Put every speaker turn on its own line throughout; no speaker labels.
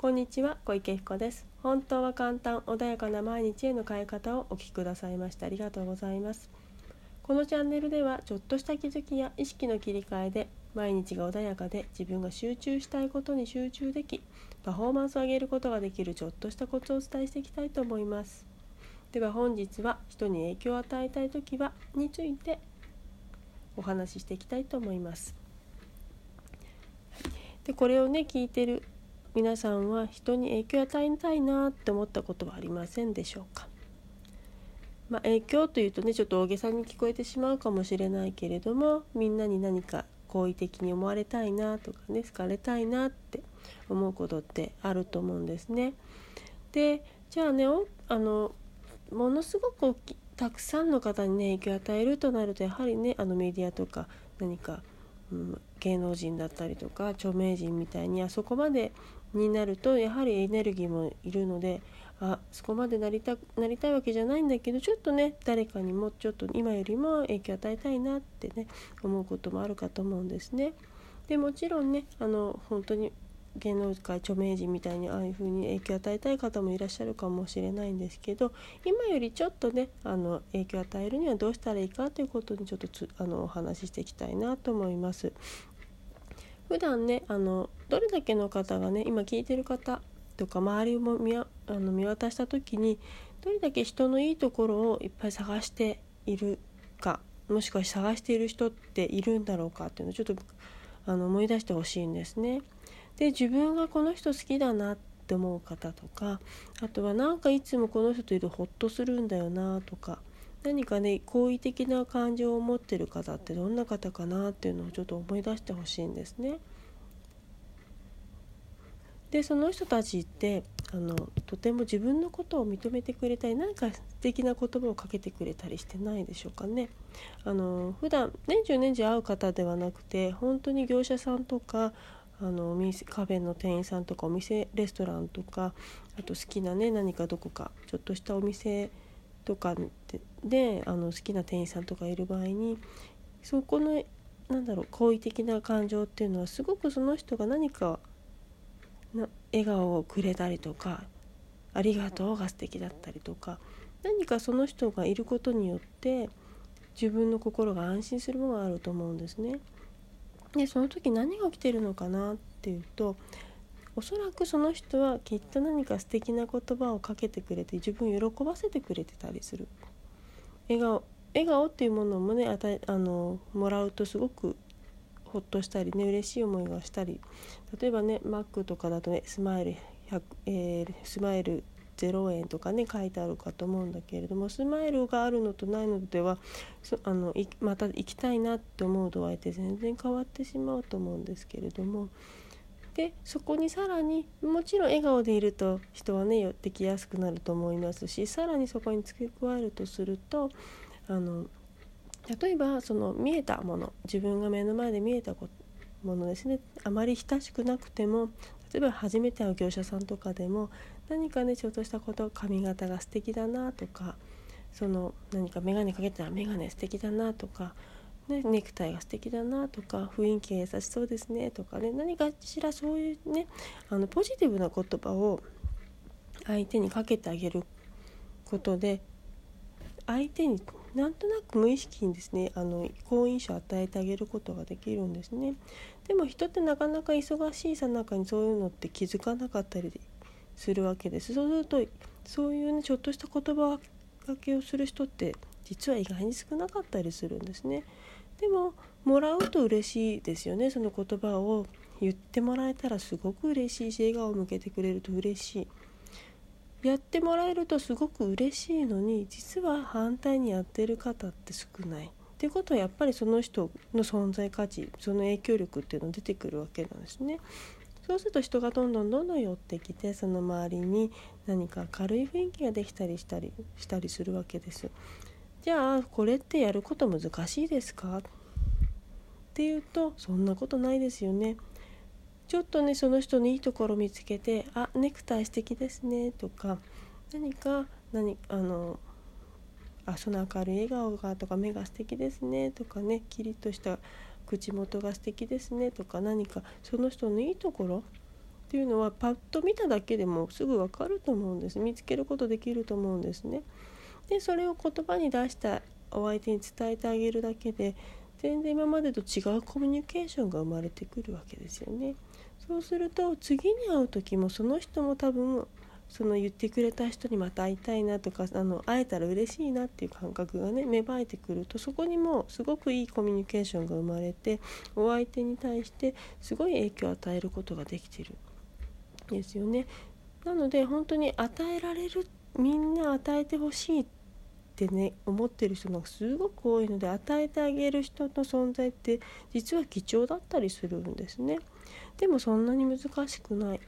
こんにちは小池彦です。本当は簡単穏やかな毎日への変え方をお聞きくださいましてありがとうございます。このチャンネルではちょっとした気づきや意識の切り替えで毎日が穏やかで自分が集中したいことに集中できパフォーマンスを上げることができるちょっとしたコツをお伝えしていきたいと思います。では本日は人に影響を与えたい時はについてお話ししていきたいと思います。でこれをね聞いてる皆さんは人に影響を与えたいなって思ったことはありませんでしょうか、まあ、影響というとねちょっと大げさに聞こえてしまうかもしれないけれどもみんなに何か好意的に思われたいなとかね好かれたいなって思うことってあると思うんですね。でじゃあねあのものすごくたくさんの方にね影響を与えるとなるとやはりねあのメディアとか何か、うん、芸能人だったりとか著名人みたいにあそこまでになるとやはりエネルギーもいるのであそこまでなりたなりたいわけじゃないんだけどちょっとね誰かにもちょっと今よりも影響を与えたいなってね思うこともあるかと思うんですね。でもちろんねあの本当に芸能界著名人みたいにああいう風に影響を与えたい方もいらっしゃるかもしれないんですけど今よりちょっとねあの影響を与えるにはどうしたらいいかということにちょっとつあのお話ししていきたいなと思います。普段ねあのどれだけの方がね今聞いてる方とか周りを見あの見渡した時にどれだけ人のいいところをいっぱい探しているかもしくは探している人っているんだろうかっていうのをちょっとあの思い出してほしいんですね。で自分がこの人好きだなって思う方とかあとはなんかいつもこの人といるとホッとするんだよなとか何かね好意的な感情を持ってる方ってどんな方かなっていうのをちょっと思い出してほしいんですね。でその人たちってあのとても自分のことを認めてくれたり何か素敵な言葉をかけてくれたりしてないでしょうかね。あの普段年中年中会う方ではなくて本当に業者さんとかあのカフェの店員さんとかお店レストランとかあと好きなね何かどこかちょっとしたお店とかであの好きな店員さんとかいる場合にそこのなんだろう好意的な感情っていうのはすごくその人が何かな笑顔をくれたりとか「ありがとう」が素敵だったりとか何かその人がいることによって自分の心が安心するものがあると思うんですね。でその時何が起きてるのかなっていうとおそらくその人はきっと何か素敵な言葉をかけてくれて自分を喜ばせてくれてたりする。笑顔笑顔っていうものもね与えあのもらうとすごくほっとしたりね嬉しい思いがしたり。例えばねマックとかだとねスマイル100、えー、スマイル0円とかね書いてあるかと思うんだけれどもスマイルがあるのとないのではあのまた行きたいなって思う度合いって全然変わってしまうと思うんですけれども。でそこにさらにもちろん笑顔でいると人はね寄ってきやすくなると思いますしさらにそこに付け加えるとするとあの例えばその見えたもの自分が目の前で見えたものですねあまり親しくなくても例えば初めて会う業者さんとかでも何かねちょっとしたこと髪型が素敵だなとかその何か眼鏡かけたら眼鏡素敵だなとかね、ネクタイが素敵だなとか雰囲気が優しそうですねとかね何かしらそういうねあのポジティブな言葉を相手にかけてあげることで相手になんとなく無意識にですねあの好印象を与えてあげることができるんですね。でも人ってなかなか忙しいさなかにそういうのって気づかなかったりするわけです。そうするとそういうねちょっとした言葉がけをする人って実は意外に少なかったりするんですね。でももらうと嬉しいですよねその言葉を言ってもらえたらすごく嬉しいし笑顔を向けてくれると嬉しいやってもらえるとすごく嬉しいのに実は反対にやってる方って少ないっていうことはやっぱりその人の存在価値その影響力っていうの出てくるわけなんですね。そうすると人がどんどんどんどん寄ってきてその周りに何か軽い雰囲気ができたりしたりしたりするわけです。じゃあこれってやること難しいですか？っていうとそんなことないですよね。ちょっとねその人のいいところ見つけて「あネクタイ素敵ですね」とか何か何あのあその明るい笑顔がとか目が素敵ですね。とかねキリッとした口元が素敵ですね。とか何かその人のいいところっていうのはパッと見ただけでもすぐ分かると思うんです。見つけることできると思うんですね。でそれを言葉に出したお相手に伝えてあげるだけで全然今までと違うコミュニケーションが生まれてくるわけですよね。そうすると次に会う時もその人も多分その言ってくれた人にまた会いたいなとかあの会えたら嬉しいなっていう感覚がね芽生えてくるとそこにもすごくいいコミュニケーションが生まれてお相手に対してすごい影響を与えることができてるんですよね。なので本当に与えられるみんな与えてほしいってね思ってる人がすごく多いので与えてあげる人の存在って実は貴重だったりするんですね。でもそんなに難しくない。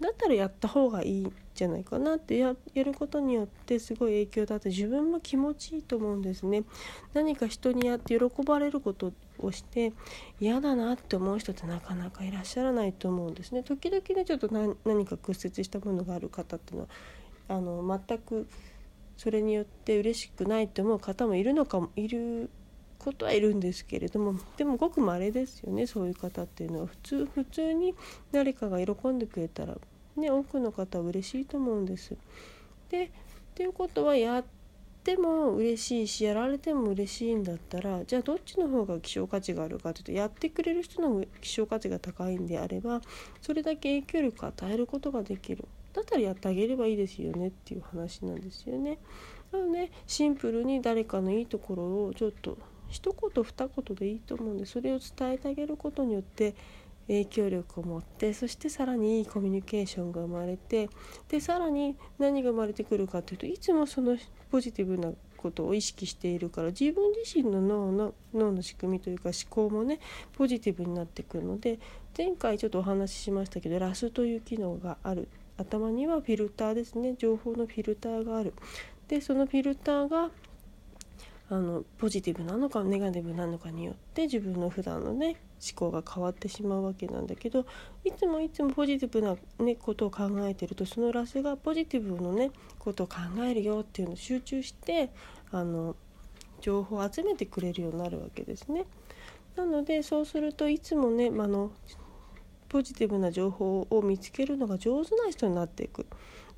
だったらやった方がいいんじゃないかなってやることによってすごい影響だって自分も気持ちいいと思うんですね何か人にやって喜ばれることをして嫌だなって思う人ってなかなかいらっしゃらないと思うんですね時々ねちょっと何か屈折したものがある方っていうのはあの全くそれによって嬉しくないと思う方もいるのかもいることはいるんですけれどもでもごくまれですよねそういう方っていうのは普通普通に誰かが喜んでくれたらね多くの方は嬉しいと思うんです。でっていうことはやっても嬉しいしやられても嬉しいんだったらじゃあどっちの方が希少価値があるかというとやってくれる人の希少価値が高いんであればそれだけ影響力を与えることができるだったらやってあげればいいですよねっていう話なんですよね。なのでシンプルに誰かのいいところをちょっと一言二言でいいと思うんでそれを伝えてあげることによって影響力を持ってそしてさらにいいコミュニケーションが生まれてでさらに何が生まれてくるかというといつもそのポジティブなことを意識しているから自分自身の脳の脳の仕組みというか思考もねポジティブになってくるので前回ちょっとお話ししましたけどラスという機能がある。頭にはフィルターですね。情報のフィルターがある。でそのフィルターがあのポジティブなのかネガティブなのかによって自分の普段のね思考が変わってしまうわけなんだけどいつもいつもポジティブな、ね、ことを考えてるとそのラスがポジティブのねことを考えるよっていうのを集中してあの情報を集めてくれるようになるわけですね。なのでそうするといつもね、まあのポジティブな情報を見つけるのが上手な人になっていく。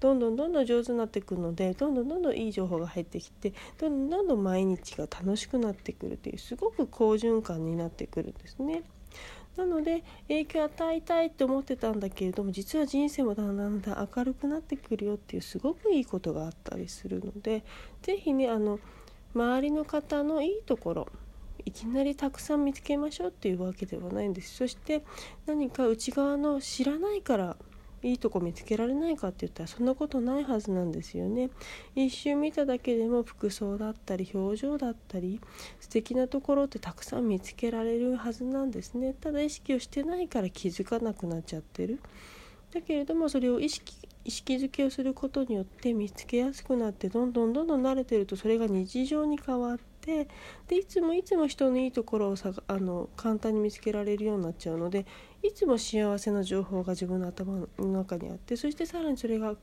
どんどんどんどん上手になっていくのでどんどんどんどんいい情報が入ってきてどんどんどんどん毎日が楽しくなってくるというすごく好循環になってくるんですね。なので影響を与えたいって思ってたんだけれども実は人生もだんだんだん明るくなってくるよっていうすごくいいことがあったりするので是非ねあの周りの方のいいところいきなりたくさん見つけましょうっていうわけではないんですそして何か内側の知らないからいいとこ見つけられないかって言ったらそんなことないはずなんですよね。一瞬見ただけでも服装だったり表情だったり素敵なところってたくさん見つけられるはずなんですね。ただ意識をしてないから気づかなくなっちゃってる。だけれどもそれを意識意識づけをすることによって見つけやすくなってどんどんどんどん慣れてるとそれが日常に変わってでいつもいつも人のいいところをさあの簡単に見つけられるようになっちゃうのでいつも幸せな情報が自分の頭の中にあってそしてさらにそれが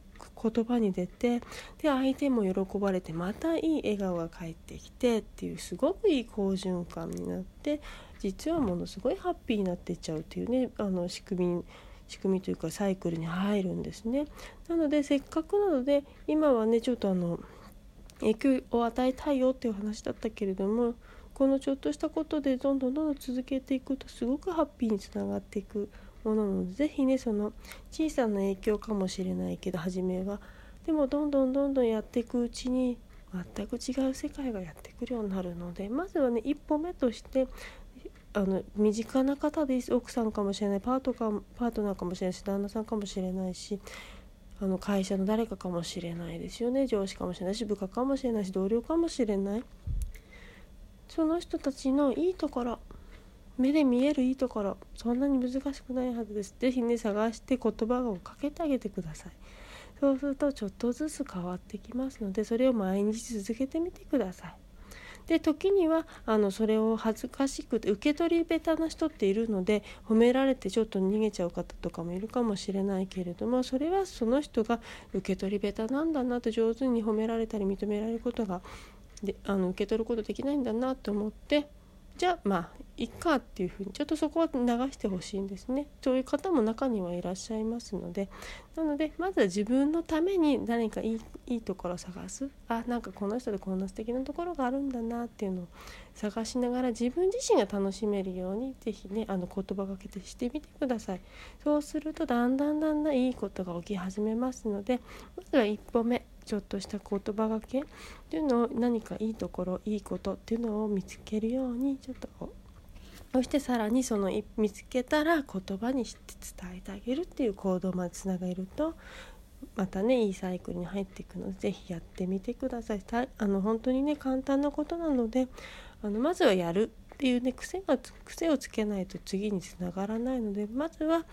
言葉に出てで相手も喜ばれてまたいい笑顔が返ってきてっていうすごくいい好循環になって実はものすごいハッピーになっていっちゃうっていうねあの仕組み仕組みというかサイクルに入るんですね。なのでせっかくなので今はねちょっとあの影響を与えたいよっていう話だったけれどもこのちょっとしたことでどんどんどんどん続けていくとすごくハッピーにつながっていくものなので是非ねその小さな影響かもしれないけど初めは。でもどんどんどんどんやっていくうちに全く違う世界がやってくるようになるのでまずはね一歩目としてあの身近な方です。奥さんかもしれない。パートかパートナーかもしれないし旦那さんかもしれないしあの会社の誰かかもしれないですよね。上司かもしれないし部下かもしれないし同僚かもしれない。その人たちのいいところ目で見えるいいところそんなに難しくないはずです。是非ね探して言葉をかけてあげてください。そうするとちょっとずつ変わってきますのでそれを毎日続けてみてください。で時にはあのそれを恥ずかしくて受け取り下手な人っているので褒められてちょっと逃げちゃう方とかもいるかもしれないけれどもそれはその人が受け取り下手なんだなと上手に褒められたり認められることがであの受け取ることできないんだなと思ってじゃあまあいっかっていうふうにちょっとそこは流してほしいんですね。そういう方も中にはいらっしゃいますので。なのでまずは自分のために何かいいいいところを探す。あなんかこの人でこんな素敵なところがあるんだなっていうのを探しながら自分自身が楽しめるように是非ねあの言葉がけてしてみてください。そうするとだんだんだんだんいいことが起き始めますのでまずは一歩目。ちょっとした言葉がけっていうのを何かいいところいいことっていうのを見つけるようにちょっとそしてさらにその見つけたら言葉にして伝えてあげるっていう行動までつなげるとまたねいいサイクルに入っていくので是非やってみてください。あの本当にね簡単なことなのであのまずはやるっていうね癖が癖をつけないと次につながらないのでまずは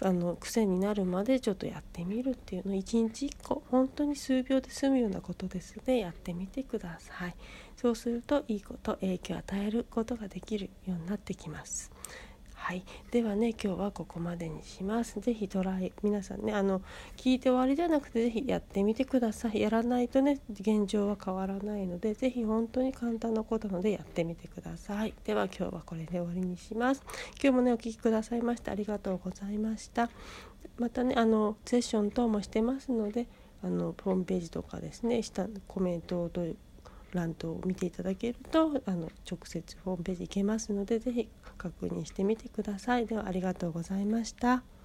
あの癖になるまでちょっとやってみるっていうの。を1日1個本当に数秒で済むようなことですのでやってみてください。そうするといいこと影響を与えることができるようになってきます。はい、ではね今日はここまでにします。是非トライ皆さんねあの聞いて終わりじゃなくて是非やってみてください。やらないとね現状は変わらないので是非本当に簡単なことなのでやってみてください。では今日はこれで終わりにします。今日もねお聴きくださいましてありがとうございました。またねあのセッション等もしてますのであのホームページとかですね下コメントをどう欄等を見ていただけるとあの直接ホームページ行けますので是非確認してみてください。ではありがとうございました。